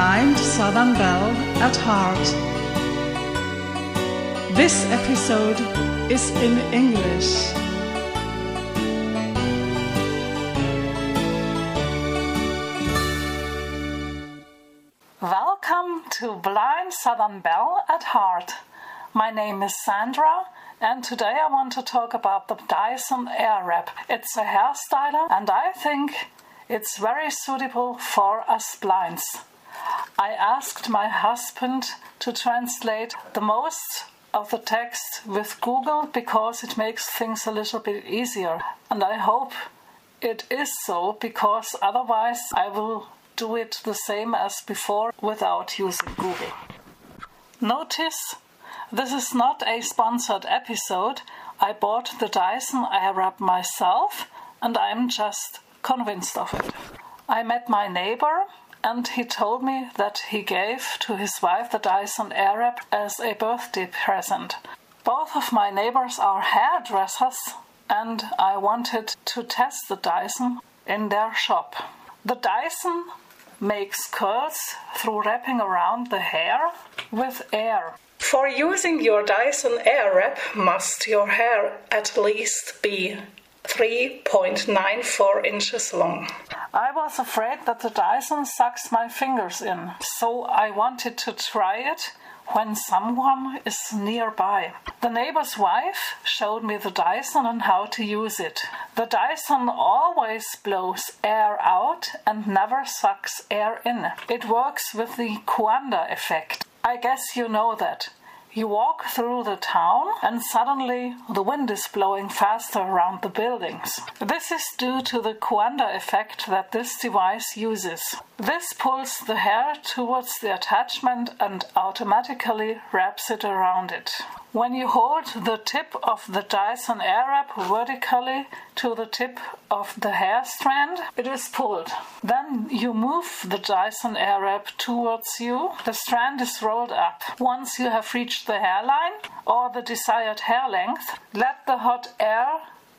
blind Southern belle at heart. This episode is in English. Welcome to Blind Southern Belle at Heart. My name is Sandra, and today I want to talk about the Dyson Airwrap. It's a hairstyler, and I think it's very suitable for us blinds. I asked my husband to translate the most of the text with Google because it makes things a little bit easier, and I hope it is so because otherwise I will do it the same as before without using Google. Notice this is not a sponsored episode. I bought the Dyson Airwrap myself and I'm just convinced of it. I met my neighbor and he told me that he gave to his wife the Dyson Airwrap as a birthday present. Both of my neighbors are hairdressers and I wanted to test the Dyson in their shop. The Dyson makes curls through wrapping around the hair with air. For using your Dyson Airwrap, must your hair at least be 3.94 inches long. I was afraid that the Dyson sucks my fingers in, so I wanted to try it when someone is nearby. The neighbor's wife showed me the Dyson and how to use it. The Dyson always blows air out and never sucks air in. It works with the Coanda effect. I guess you know that. You walk through the town and suddenly the wind is blowing faster around the buildings. This is due to the Coanda effect that this device uses. This pulls the hair towards the attachment and automatically wraps it around it. When you hold the tip of the Dyson Airwrap vertically to the tip of the hair strand, it is pulled. Then you move the Dyson Airwrap towards you. The strand is rolled up. Once you have reached the hairline or the desired hair length, let the hot air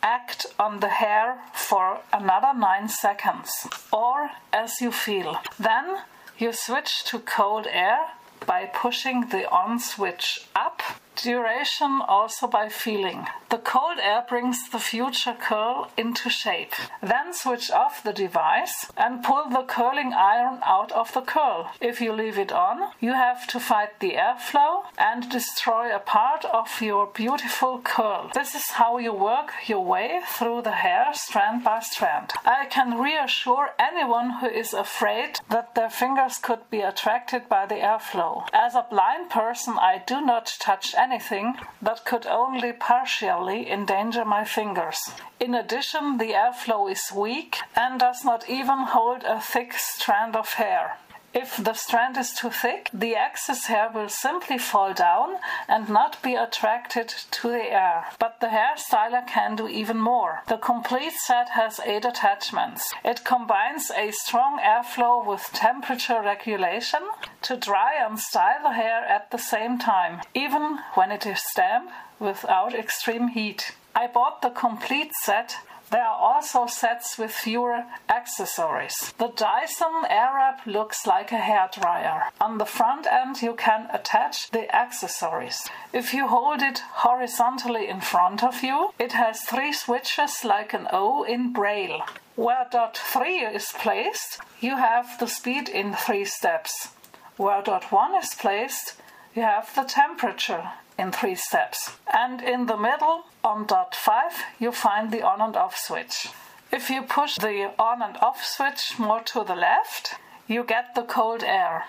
act on the hair for another 9 seconds or as you feel. Then you switch to cold air by pushing the on switch up Duration also by feeling. The cold air brings the future curl into shape. Then switch off the device and pull the curling iron out of the curl. If you leave it on, you have to fight the airflow and destroy a part of your beautiful curl. This is how you work your way through the hair strand by strand. I can reassure anyone who is afraid that their fingers could be attracted by the airflow. As a blind person, I do not touch anything that could only partially endanger my fingers. In addition, the airflow is weak and does not even hold a thick strand of hair. If the strand is too thick, the excess hair will simply fall down and not be attracted to the air. But the hairstyler can do even more. The complete set has eight attachments. It combines a strong airflow with temperature regulation to dry and style the hair at the same time, even when it is damp without extreme heat. I bought the complete set there are also sets with fewer accessories. The Dyson Airwrap looks like a hairdryer. On the front end you can attach the accessories. If you hold it horizontally in front of you, it has three switches like an O in Braille. Where dot 3 is placed, you have the speed in three steps. Where dot 1 is placed, you have the temperature in three steps. And in the middle, on dot 5, you find the on and off switch. If you push the on and off switch more to the left, you get the cold air.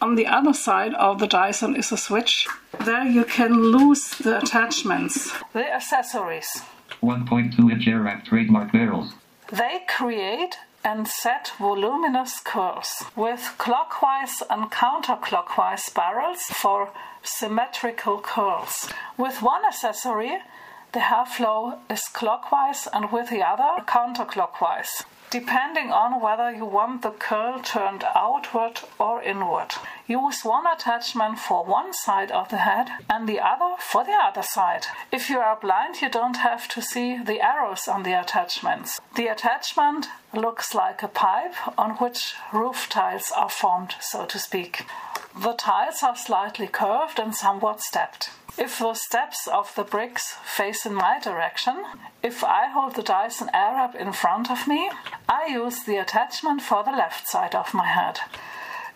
On the other side of the Dyson is a switch. There you can lose the attachments, the accessories. 1.2 inch Airwrap trademark barrels. They create and set voluminous curls with clockwise and counterclockwise spirals for symmetrical curls. With one accessory, the hair flow is clockwise and with the other counterclockwise depending on whether you want the curl turned outward or inward. Use one attachment for one side of the head and the other for the other side. If you are blind, you don't have to see the arrows on the attachments. The attachment looks like a pipe on which roof tiles are formed, so to speak. The tiles are slightly curved and somewhat stepped. If the steps of the bricks face in my direction, if I hold the Dyson Airwrap in front of me, I use the attachment for the left side of my head.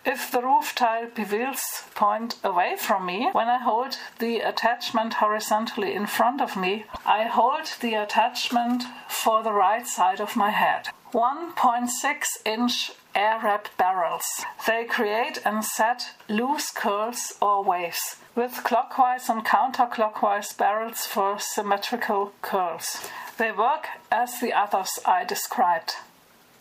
If the roof tile pivils point away from me, when I hold the attachment horizontally in front of me, I hold the attachment for the right side of my head. 1.6 inch Airwrap barrels. They create and set loose curls or waves, with clockwise and counterclockwise barrels for symmetrical curls. They work as the others I described.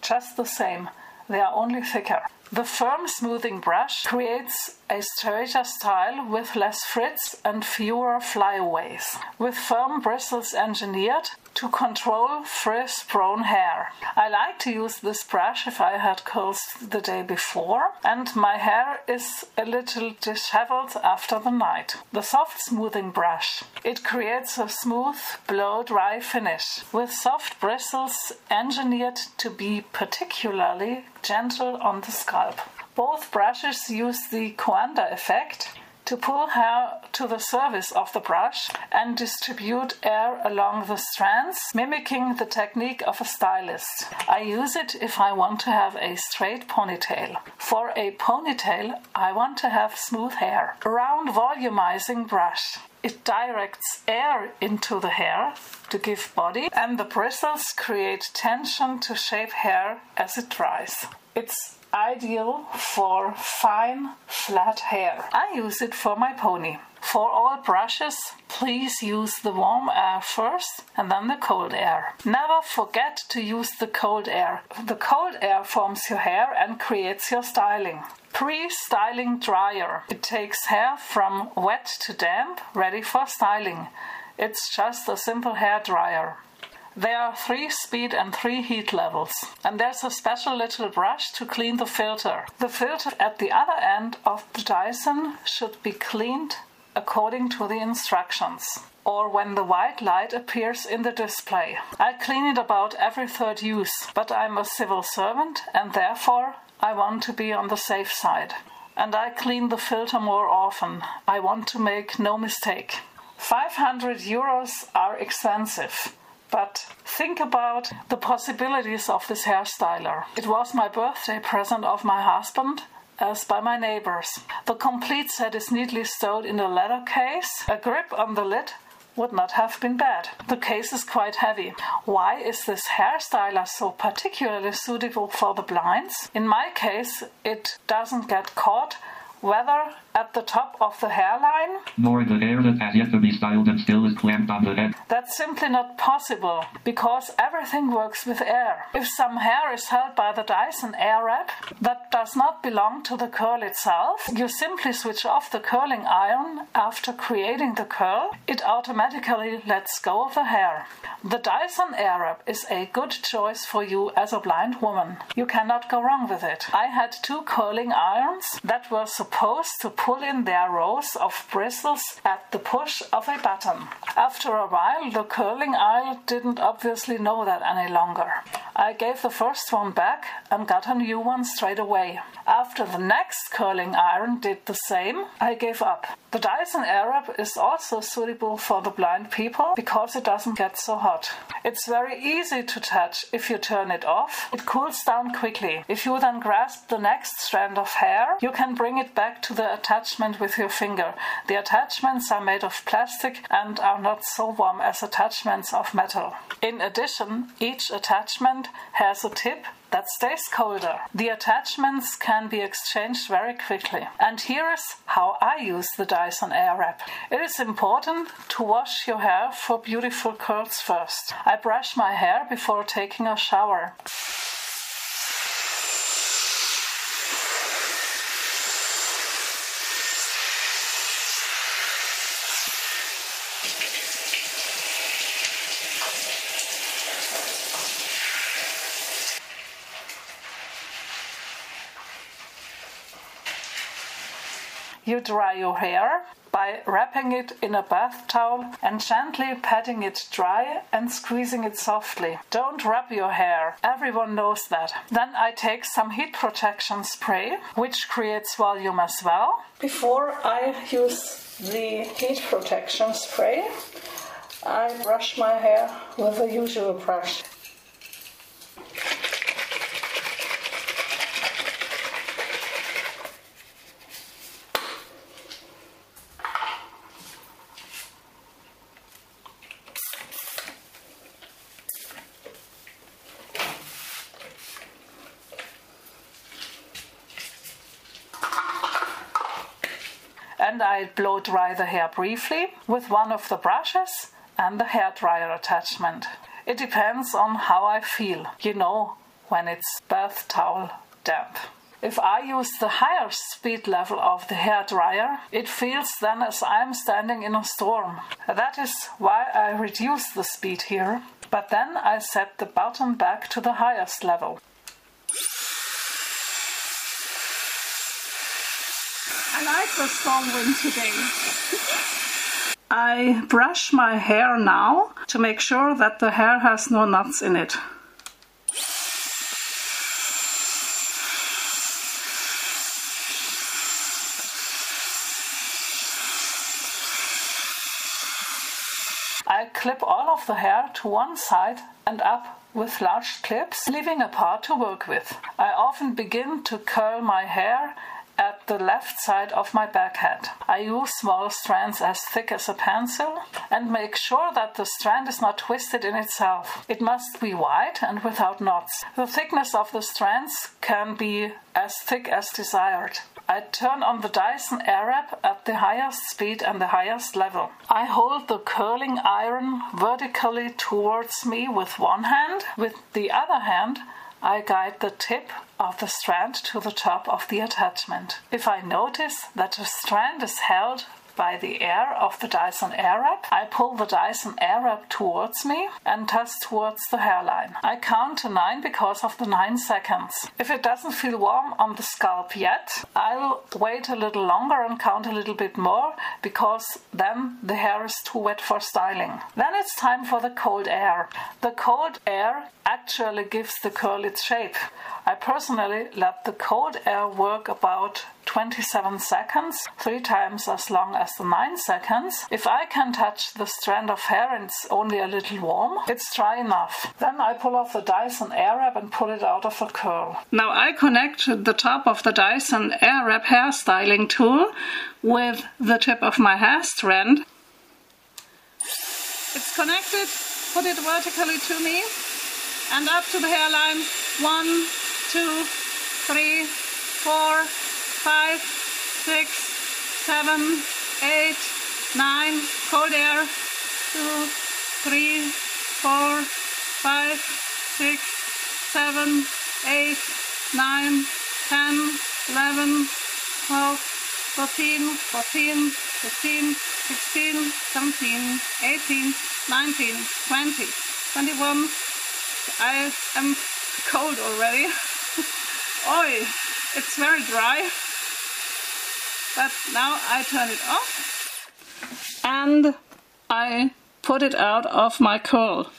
Just the same, they are only thicker. The firm smoothing brush creates a straighter style with less frizz and fewer flyaways, with firm bristles engineered to control frizz prone hair. I like to use this brush if I had curls the day before and my hair is a little disheveled after the night. The soft smoothing brush. It creates a smooth blow dry finish with soft bristles engineered to be particularly gentle on the scalp. Both brushes use the Coanda effect to pull hair to the surface of the brush and distribute air along the strands, mimicking the technique of a stylist. I use it if I want to have a straight ponytail. For a ponytail, I want to have smooth hair. Round volumizing brush. It directs air into the hair to give body, and the bristles create tension to shape hair as it dries. It's ideal for fine, flat hair. I use it for my pony. For all brushes, please use the warm air first and then the cold air. Never forget to use the cold air. The cold air forms your hair and creates your styling. Pre styling dryer. It takes hair from wet to damp, ready for styling. It's just a simple hair dryer. There are three speed and three heat levels, and there's a special little brush to clean the filter. The filter at the other end of the Dyson should be cleaned according to the instructions or when the white light appears in the display. I clean it about every third use, but I'm a civil servant and therefore I want to be on the safe side. And I clean the filter more often. I want to make no mistake. 500 euros are expensive. But think about the possibilities of this hairstyler. It was my birthday present of my husband, as by my neighbors. The complete set is neatly stowed in a leather case. A grip on the lid would not have been bad. The case is quite heavy. Why is this hairstyler so particularly suitable for the blinds? In my case, it doesn't get caught whether at the top of the hairline. Nor the hair that has yet to be styled and still is clamped on the head. That's simply not possible because everything works with air. If some hair is held by the Dyson Airwrap that does not belong to the curl itself, you simply switch off the curling iron after creating the curl. It automatically lets go of the hair. The Dyson Airwrap is a good choice for you as a blind woman. You cannot go wrong with it. I had two curling irons that were supposed to pull in their rows of bristles at the push of a button. After a while, the curling iron didn't obviously know that any longer. I gave the first one back and got a new one straight away. After the next curling iron did the same, I gave up. The Dyson Airwrap is also suitable for the blind people because it doesn't get so hot. It's very easy to touch if you turn it off. It cools down quickly. If you then grasp the next strand of hair, you can bring it back to the with your finger. The attachments are made of plastic and are not so warm as attachments of metal. In addition, each attachment has a tip that stays colder. The attachments can be exchanged very quickly. And here is how I use the Dyson Airwrap. It is important to wash your hair for beautiful curls first. I brush my hair before taking a shower. You dry your hair by wrapping it in a bath towel and gently patting it dry and squeezing it softly. Don't rub your hair. Everyone knows that. Then I take some heat protection spray, which creates volume as well. Before I use the heat protection spray, I brush my hair with the usual brush. And I blow dry the hair briefly with one of the brushes and the hair dryer attachment. It depends on how I feel, you know, when it's bath towel damp. If I use the higher speed level of the hair dryer, it feels then as I'm standing in a storm. That is why I reduce the speed here, but then I set the button back to the highest level. I like the strong wind today. I brush my hair now to make sure that the hair has no knots in it. I clip all of the hair to one side and up with large clips, leaving a part to work with. I often begin to curl my hair the left side of my back head. I use small strands as thick as a pencil and make sure that the strand is not twisted in itself. It must be wide and without knots. The thickness of the strands can be as thick as desired. I turn on the Dyson Airwrap at the highest speed and the highest level. I hold the curling iron vertically towards me with one hand. With the other hand, I guide the tip of the strand to the top of the attachment. If I notice that the strand is held by the air of the Dyson Airwrap, I pull the Dyson Airwrap towards me and toss towards the hairline. I count to 9 because of the 9 seconds. If it doesn't feel warm on the scalp yet, I'll wait a little longer and count a little bit more because then the hair is too wet for styling. Then it's time for the cold air. The cold air actually gives the curl its shape. I personally let the cold air work about 27 seconds, three times as long as the 9 seconds. If I can touch the strand of hair and it's only a little warm, it's dry enough. Then I pull off the Dyson Airwrap and pull it out of the curl. Now I connect the top of the Dyson Airwrap hair styling tool with the tip of my hair strand. It's connected, put it vertically to me and up to the hairline. One, two, three, four, five, six, seven, eight, nine, cold air, two, three, four, five, six, seven, eight, nine, ten, eleven, twelve, thirteen, fourteen, fifteen, sixteen, seventeen, eighteen, nineteen, twenty, twenty-one. I am cold already. Oi, it's very dry. But now I turn it off and I put it out of my curl.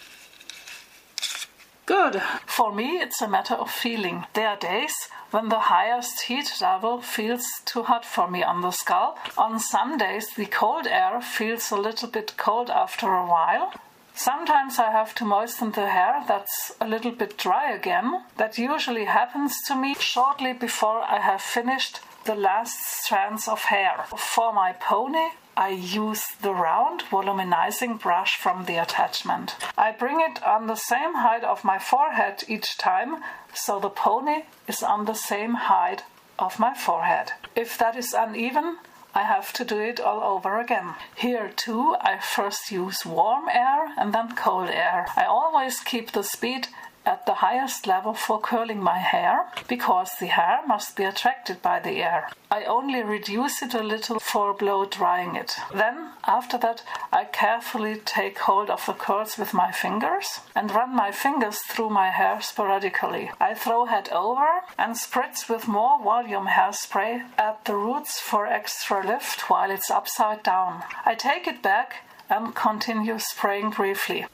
Good. For me, it's a matter of feeling. There are days when the highest heat level feels too hot for me on the scalp. On some days, the cold air feels a little bit cold after a while. Sometimes I have to moisten the hair that's a little bit dry again. That usually happens to me shortly before I have finished the last strands of hair. For my pony, I use the round volumizing brush from the attachment. I bring it on the same height of my forehead each time, so the pony is on the same height of my forehead. If that is uneven, I have to do it all over again. Here too, I first use warm air and then cold air. I always keep the speed at the highest level for curling my hair because the hair must be attracted by the air. I only reduce it a little for blow drying it. Then, after that, I carefully take hold of the curls with my fingers and run my fingers through my hair sporadically. I throw head over and spritz with more volume hairspray at the roots for extra lift while it's upside down. I take it back and continue spraying briefly.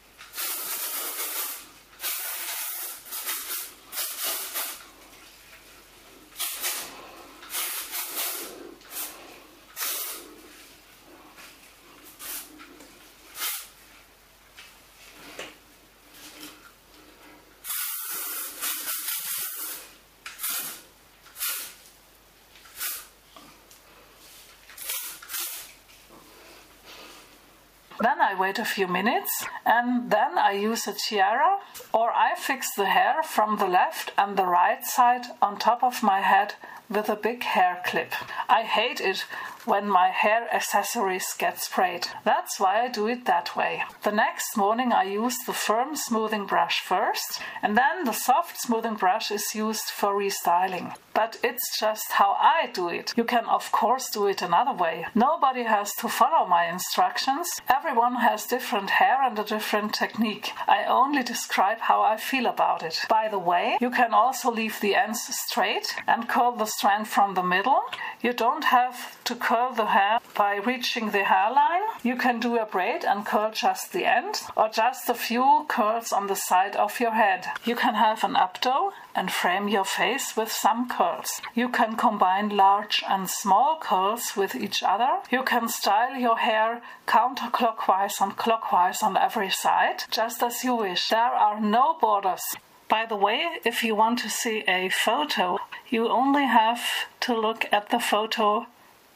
Then I wait a few minutes and then I use a tiara or I fix the hair from the left and the right side on top of my head with a big hair clip. I hate it when my hair accessories get sprayed. That's why I do it that way. The next morning I use the firm smoothing brush first and then the soft smoothing brush is used for restyling. But it's just how I do it. You can of course do it another way. Nobody has to follow my instructions. Everyone has different hair and a different technique. I only describe how I feel about it. By the way, you can also leave the ends straight and curl the strand from the middle. You don't have to curl the hair by reaching the hairline. You can do a braid and curl just the end or just a few curls on the side of your head. You can have an updo and frame your face with some curls. You can combine large and small curls with each other. You can style your hair counterclockwise and clockwise on every side, just as you wish. There are no borders. By the way, if you want to see a photo, you only have to look at the photo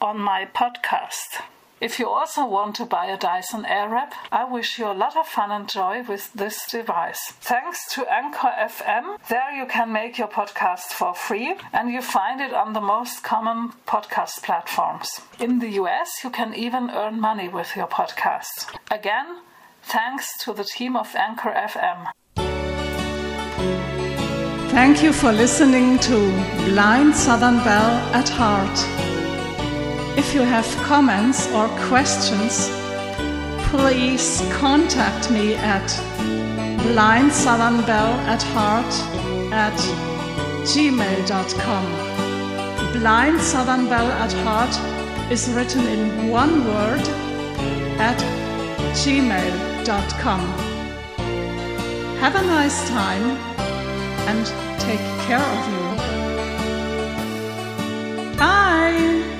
on my podcast. If you also want to buy a Dyson Airwrap, I wish you a lot of fun and joy with this device. Thanks to Anchor FM, there you can make your podcast for free and you find it on the most common podcast platforms. In the US, you can even earn money with your podcast. Again, thanks to the team of Anchor FM. Thank you for listening to Blind Southern Belle at Heart. If you have comments or questions, please contact me at blindsouthernbelle at heart at gmail.com. Blind Southern Belle at heart is written in one word at gmail.com. Have a nice time and take care of you. Bye!